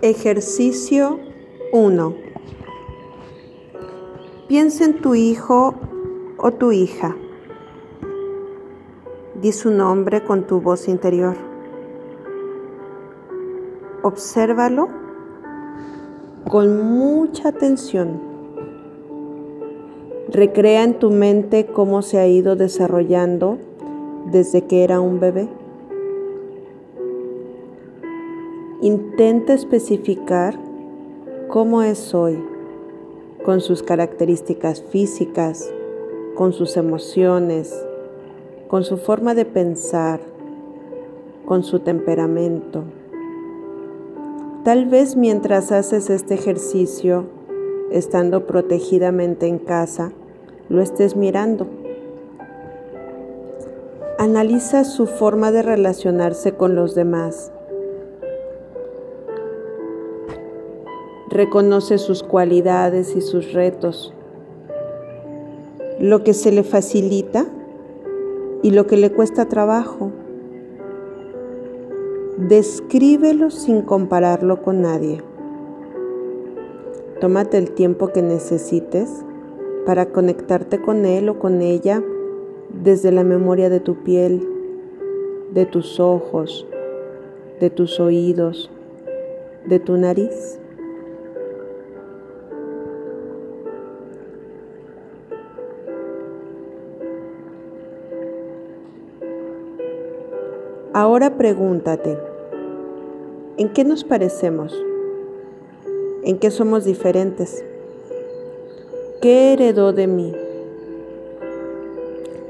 Ejercicio 1. Piensa en tu hijo o tu hija. Di su nombre con tu voz interior. Obsérvalo con mucha atención. Recrea en tu mente cómo se ha ido desarrollando desde que era un bebé. Intenta especificar cómo es hoy, con sus características físicas, con sus emociones, con su forma de pensar, con su temperamento. Tal vez mientras haces este ejercicio, estando protegidamente en casa, lo estés mirando. Analiza su forma de relacionarse con los demás reconoce sus cualidades y sus retos, lo que se le facilita y lo que le cuesta trabajo. Descríbelo sin compararlo con nadie. Tómate el tiempo que necesites para conectarte con él o con ella desde la memoria de tu piel, de tus ojos, de tus oídos, de tu nariz. Ahora pregúntate, ¿en qué nos parecemos? ¿En qué somos diferentes? ¿Qué heredó de mí?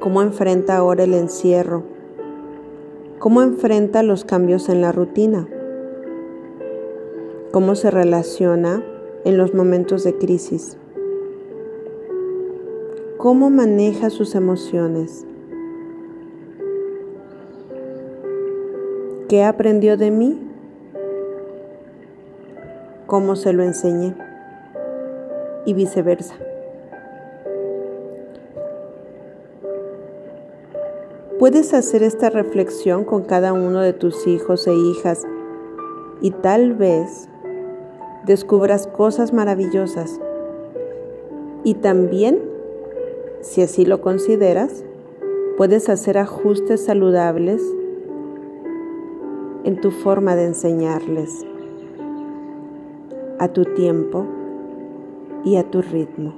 ¿Cómo enfrenta ahora el encierro? ¿Cómo enfrenta los cambios en la rutina? ¿Cómo se relaciona en los momentos de crisis? ¿Cómo maneja sus emociones? ¿Qué aprendió de mí? ¿Cómo se lo enseñé? Y viceversa. Puedes hacer esta reflexión con cada uno de tus hijos e hijas y tal vez descubras cosas maravillosas. Y también, si así lo consideras, puedes hacer ajustes saludables en tu forma de enseñarles, a tu tiempo y a tu ritmo.